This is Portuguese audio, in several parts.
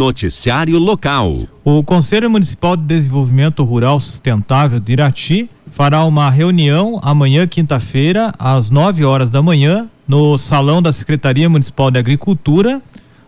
Noticiário Local. O Conselho Municipal de Desenvolvimento Rural Sustentável de Irati fará uma reunião amanhã, quinta-feira, às 9 horas da manhã, no Salão da Secretaria Municipal de Agricultura,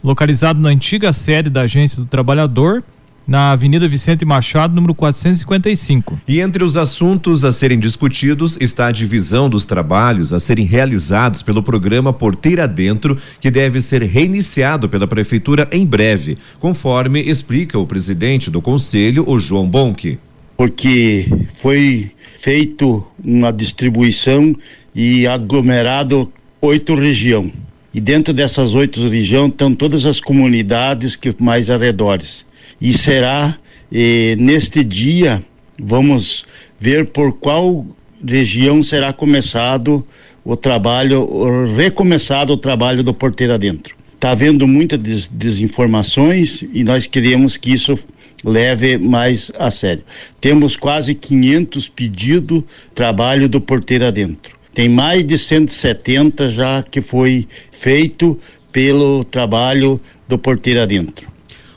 localizado na antiga sede da Agência do Trabalhador, na Avenida Vicente Machado, número 455. E entre os assuntos a serem discutidos está a divisão dos trabalhos a serem realizados pelo programa Porteira Dentro, que deve ser reiniciado pela prefeitura em breve, conforme explica o presidente do conselho, o João Bonque. Porque foi feito uma distribuição e aglomerado oito regiões. E dentro dessas oito regiões estão todas as comunidades que mais arredores e será eh, neste dia vamos ver por qual região será começado o trabalho, recomeçado o trabalho do porteiro adentro. Está havendo muitas des desinformações e nós queremos que isso leve mais a sério. Temos quase 500 pedidos trabalho do porteiro adentro. Tem mais de 170 já que foi feito pelo trabalho do porteiro adentro.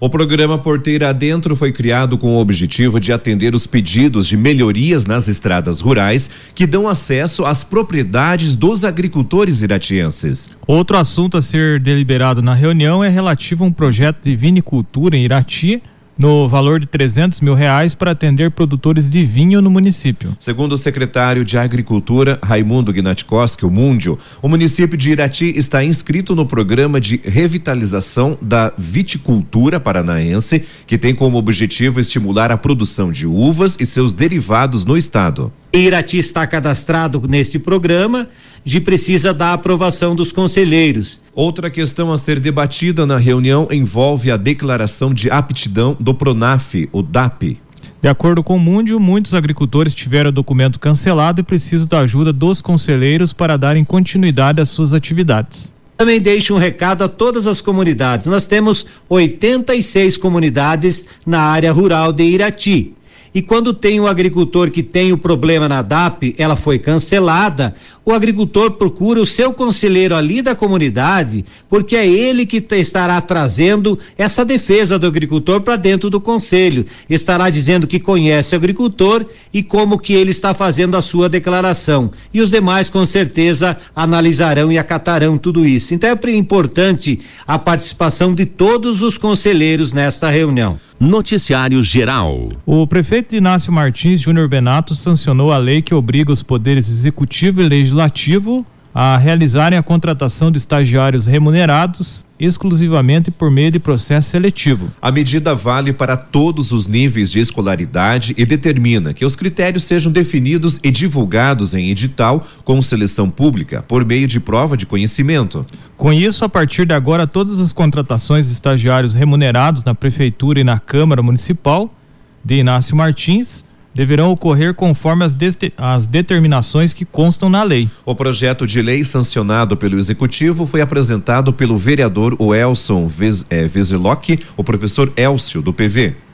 O programa Porteira Adentro foi criado com o objetivo de atender os pedidos de melhorias nas estradas rurais que dão acesso às propriedades dos agricultores iratienses. Outro assunto a ser deliberado na reunião é relativo a um projeto de vinicultura em Irati no valor de 300 mil reais para atender produtores de vinho no município. Segundo o secretário de Agricultura, Raimundo Gnatkoski, o Mundio, o município de Irati está inscrito no programa de revitalização da viticultura paranaense, que tem como objetivo estimular a produção de uvas e seus derivados no estado. Irati está cadastrado neste programa de precisa da aprovação dos conselheiros. Outra questão a ser debatida na reunião envolve a declaração de aptidão do Pronaf, o DAP. De acordo com o Múndio, muitos agricultores tiveram o documento cancelado e precisam da ajuda dos conselheiros para darem continuidade às suas atividades. Também deixo um recado a todas as comunidades. Nós temos 86 comunidades na área rural de Irati. E quando tem um agricultor que tem o problema na DAP, ela foi cancelada, o agricultor procura o seu conselheiro ali da comunidade, porque é ele que estará trazendo essa defesa do agricultor para dentro do conselho. Estará dizendo que conhece o agricultor e como que ele está fazendo a sua declaração. E os demais, com certeza, analisarão e acatarão tudo isso. Então é importante a participação de todos os conselheiros nesta reunião. Noticiário Geral. O prefeito Inácio Martins Júnior Benato sancionou a lei que obriga os poderes executivo e legislativo a realizarem a contratação de estagiários remunerados exclusivamente por meio de processo seletivo. A medida vale para todos os níveis de escolaridade e determina que os critérios sejam definidos e divulgados em edital com seleção pública por meio de prova de conhecimento. Com isso, a partir de agora, todas as contratações de estagiários remunerados na prefeitura e na Câmara Municipal de Inácio Martins deverão ocorrer conforme as, as, determinações que constam na lei. O projeto de lei sancionado pelo Executivo foi apresentado pelo vereador Elson Veselock, eh, o professor Elcio, do PV.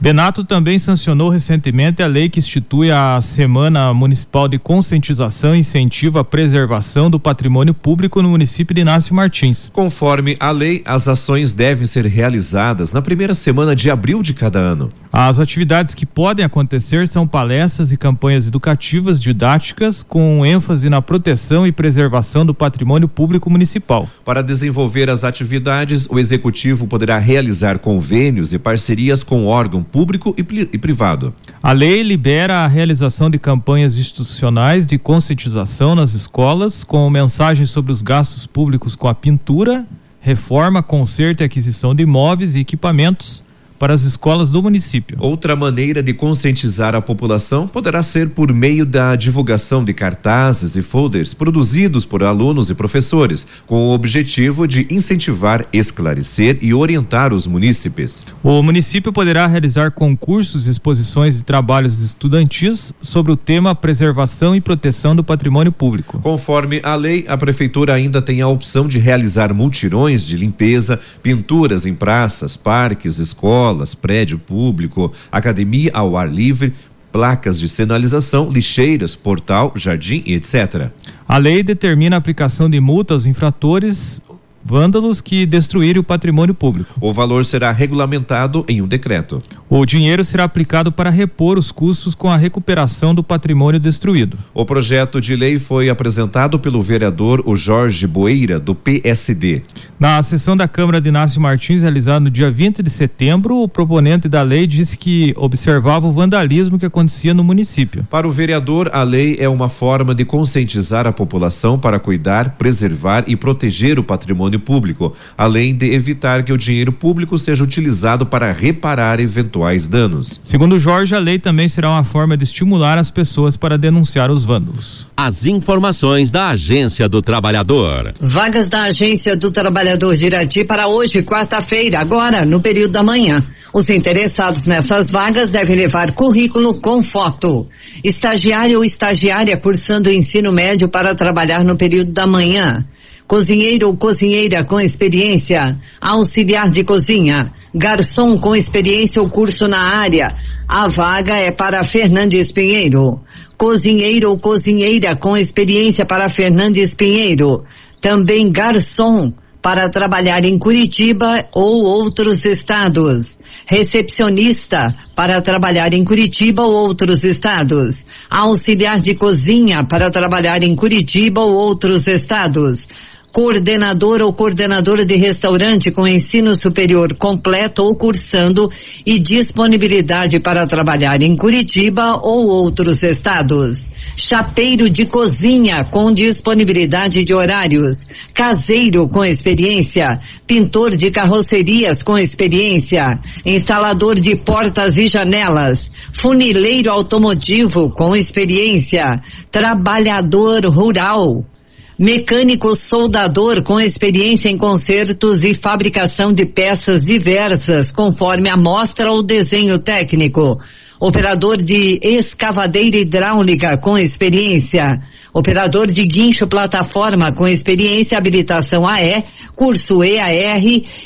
Benato também sancionou recentemente a lei que institui a Semana Municipal de Conscientização e Incentivo à Preservação do Patrimônio Público no município de Inácio Martins. Conforme a lei, as ações devem ser realizadas na primeira semana de abril de cada ano. As atividades que podem acontecer são palestras e campanhas educativas didáticas com ênfase na proteção e preservação do patrimônio público municipal. Para desenvolver as atividades, o executivo poderá realizar convênios e parcerias com órgão público e, e privado. A lei libera a realização de campanhas institucionais de conscientização nas escolas com mensagens sobre os gastos públicos com a pintura, reforma, conserto e aquisição de imóveis e equipamentos para as escolas do município. Outra maneira de conscientizar a população poderá ser por meio da divulgação de cartazes e folders produzidos por alunos e professores, com o objetivo de incentivar, esclarecer e orientar os munícipes. O município poderá realizar concursos, exposições e trabalhos estudantis sobre o tema preservação e proteção do patrimônio público. Conforme a lei, a prefeitura ainda tem a opção de realizar multirões de limpeza, pinturas em praças, parques, escolas escolas, prédio público, academia ao ar livre, placas de sinalização, lixeiras, portal, jardim etc. A lei determina a aplicação de multas aos infratores vândalos que destruírem o patrimônio público. O valor será regulamentado em um decreto. O dinheiro será aplicado para repor os custos com a recuperação do patrimônio destruído. O projeto de lei foi apresentado pelo vereador o Jorge Boeira, do PSD. Na sessão da Câmara de Inácio Martins, realizada no dia 20 de setembro, o proponente da lei disse que observava o vandalismo que acontecia no município. Para o vereador, a lei é uma forma de conscientizar a população para cuidar, preservar e proteger o patrimônio público, além de evitar que o dinheiro público seja utilizado para reparar eventuais danos. Segundo Jorge, a lei também será uma forma de estimular as pessoas para denunciar os vândalos. As informações da Agência do Trabalhador. Vagas da Agência do Trabalhador de Irati para hoje, quarta-feira, agora, no período da manhã. Os interessados nessas vagas devem levar currículo com foto. Estagiário ou estagiária cursando ensino médio para trabalhar no período da manhã. Cozinheiro ou cozinheira com experiência. Auxiliar de cozinha. Garçom com experiência ou curso na área. A vaga é para Fernandes Pinheiro. Cozinheiro ou cozinheira com experiência para Fernandes Pinheiro. Também garçom para trabalhar em Curitiba ou outros estados. Recepcionista para trabalhar em Curitiba ou outros estados. Auxiliar de cozinha para trabalhar em Curitiba ou outros estados. Coordenador ou coordenadora de restaurante com ensino superior completo ou cursando e disponibilidade para trabalhar em Curitiba ou outros estados. Chapeiro de cozinha com disponibilidade de horários, caseiro com experiência, pintor de carrocerias com experiência, instalador de portas e janelas, funileiro automotivo com experiência, trabalhador rural, mecânico soldador com experiência em consertos e fabricação de peças diversas, conforme a mostra ou desenho técnico operador de escavadeira hidráulica com experiência, operador de guincho plataforma com experiência habilitação AE, curso EAR,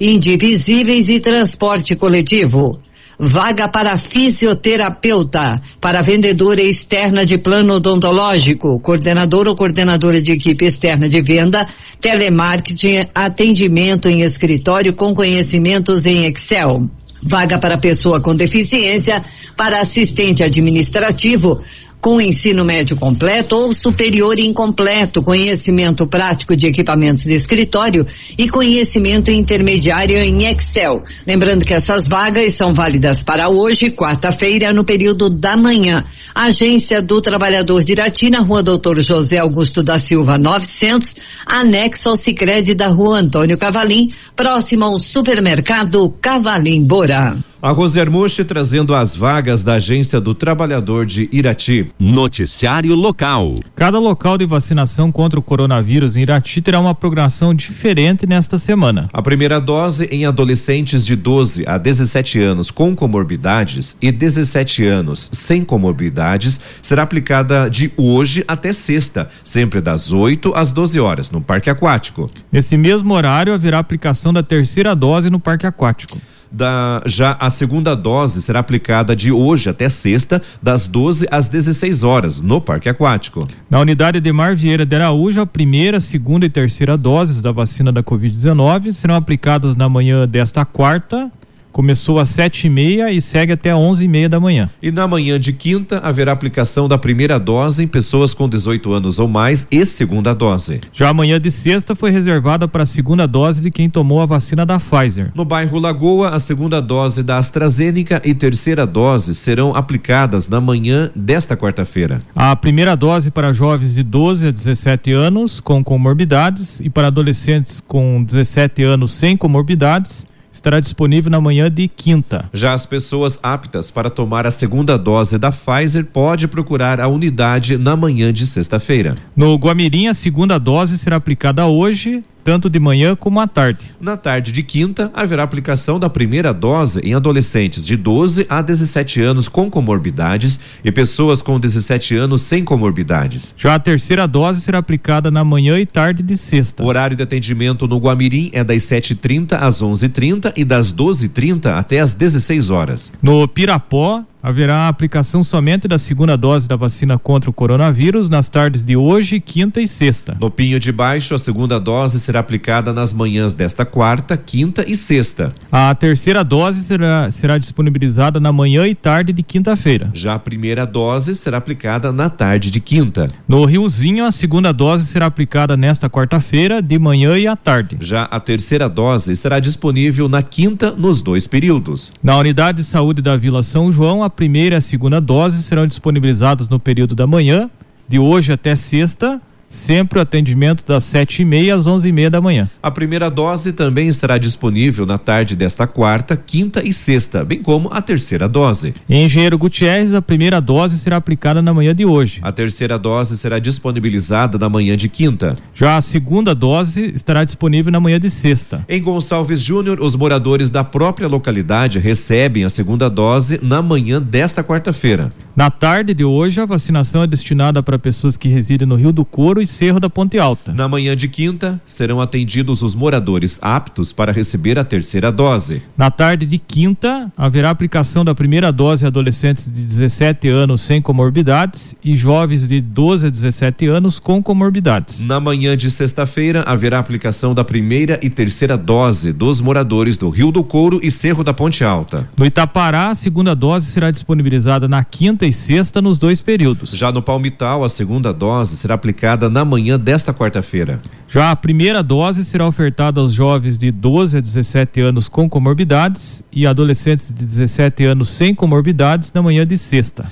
indivisíveis e transporte coletivo. Vaga para fisioterapeuta, para vendedora externa de plano odontológico, coordenador ou coordenadora de equipe externa de venda, telemarketing, atendimento em escritório com conhecimentos em Excel. Vaga para pessoa com deficiência, para assistente administrativo, com ensino médio completo ou superior incompleto, conhecimento prático de equipamentos de escritório e conhecimento intermediário em Excel. Lembrando que essas vagas são válidas para hoje, quarta-feira, no período da manhã. Agência do Trabalhador de Irati, na rua Doutor José Augusto da Silva 900, anexo ao Sicredi da rua Antônio Cavalim, próximo ao supermercado Cavalim Bora. A Rosermuche trazendo as vagas da Agência do Trabalhador de Irati. Noticiário local. Cada local de vacinação contra o coronavírus em Irati terá uma programação diferente nesta semana. A primeira dose em adolescentes de 12 a 17 anos com comorbidades e 17 anos sem comorbidades será aplicada de hoje até sexta, sempre das 8 às 12 horas, no Parque Aquático. Nesse mesmo horário haverá aplicação da terceira dose no Parque Aquático. Da, já a segunda dose será aplicada de hoje até sexta, das 12 às 16 horas, no Parque Aquático. Na unidade de Mar Vieira de Araújo, a primeira, segunda e terceira doses da vacina da Covid-19 serão aplicadas na manhã desta quarta Começou às sete e meia e segue até onze e meia da manhã. E na manhã de quinta haverá aplicação da primeira dose em pessoas com 18 anos ou mais e segunda dose. Já a manhã de sexta foi reservada para a segunda dose de quem tomou a vacina da Pfizer. No bairro Lagoa, a segunda dose da AstraZeneca e terceira dose serão aplicadas na manhã desta quarta-feira. A primeira dose para jovens de 12 a 17 anos com comorbidades e para adolescentes com 17 anos sem comorbidades estará disponível na manhã de quinta. Já as pessoas aptas para tomar a segunda dose da Pfizer pode procurar a unidade na manhã de sexta-feira. No Guamirim, a segunda dose será aplicada hoje tanto de manhã como à tarde. Na tarde de quinta, haverá aplicação da primeira dose em adolescentes de 12 a 17 anos com comorbidades e pessoas com 17 anos sem comorbidades. Já a terceira dose será aplicada na manhã e tarde de sexta. O horário de atendimento no Guamirim é das 7h30 às 11h30 e das 12h30 até às 16 horas. No Pirapó, haverá aplicação somente da segunda dose da vacina contra o coronavírus nas tardes de hoje, quinta e sexta. No Pinho de Baixo, a segunda dose será aplicada nas manhãs desta quarta, quinta e sexta. A terceira dose será, será disponibilizada na manhã e tarde de quinta-feira. Já a primeira dose será aplicada na tarde de quinta. No Riozinho, a segunda dose será aplicada nesta quarta-feira, de manhã e à tarde. Já a terceira dose estará disponível na quinta, nos dois períodos. Na unidade de saúde da Vila São João, a primeira e a segunda dose serão disponibilizadas no período da manhã, de hoje até sexta, sempre o atendimento das sete e meia às onze e meia da manhã. A primeira dose também estará disponível na tarde desta quarta, quinta e sexta, bem como a terceira dose. Em Engenheiro Gutierrez, a primeira dose será aplicada na manhã de hoje. A terceira dose será disponibilizada na manhã de quinta. Já a segunda dose estará disponível na manhã de sexta. Em Gonçalves Júnior, os moradores da própria localidade recebem a segunda dose na manhã desta quarta-feira. Na tarde de hoje, a vacinação é destinada para pessoas que residem no Rio do Couro e Cerro da Ponte Alta. Na manhã de quinta, serão atendidos os moradores aptos para receber a terceira dose. Na tarde de quinta, haverá aplicação da primeira dose a adolescentes de 17 anos sem comorbidades e jovens de 12 a 17 anos com comorbidades. Na manhã de sexta-feira, haverá aplicação da primeira e terceira dose dos moradores do Rio do Couro e Cerro da Ponte Alta. No Itapará, a segunda dose será disponibilizada na quinta e sexta nos dois períodos. Já no Palmital, a segunda dose será aplicada na manhã desta quarta-feira. Já a primeira dose será ofertada aos jovens de 12 a 17 anos com comorbidades e adolescentes de 17 anos sem comorbidades na manhã de sexta.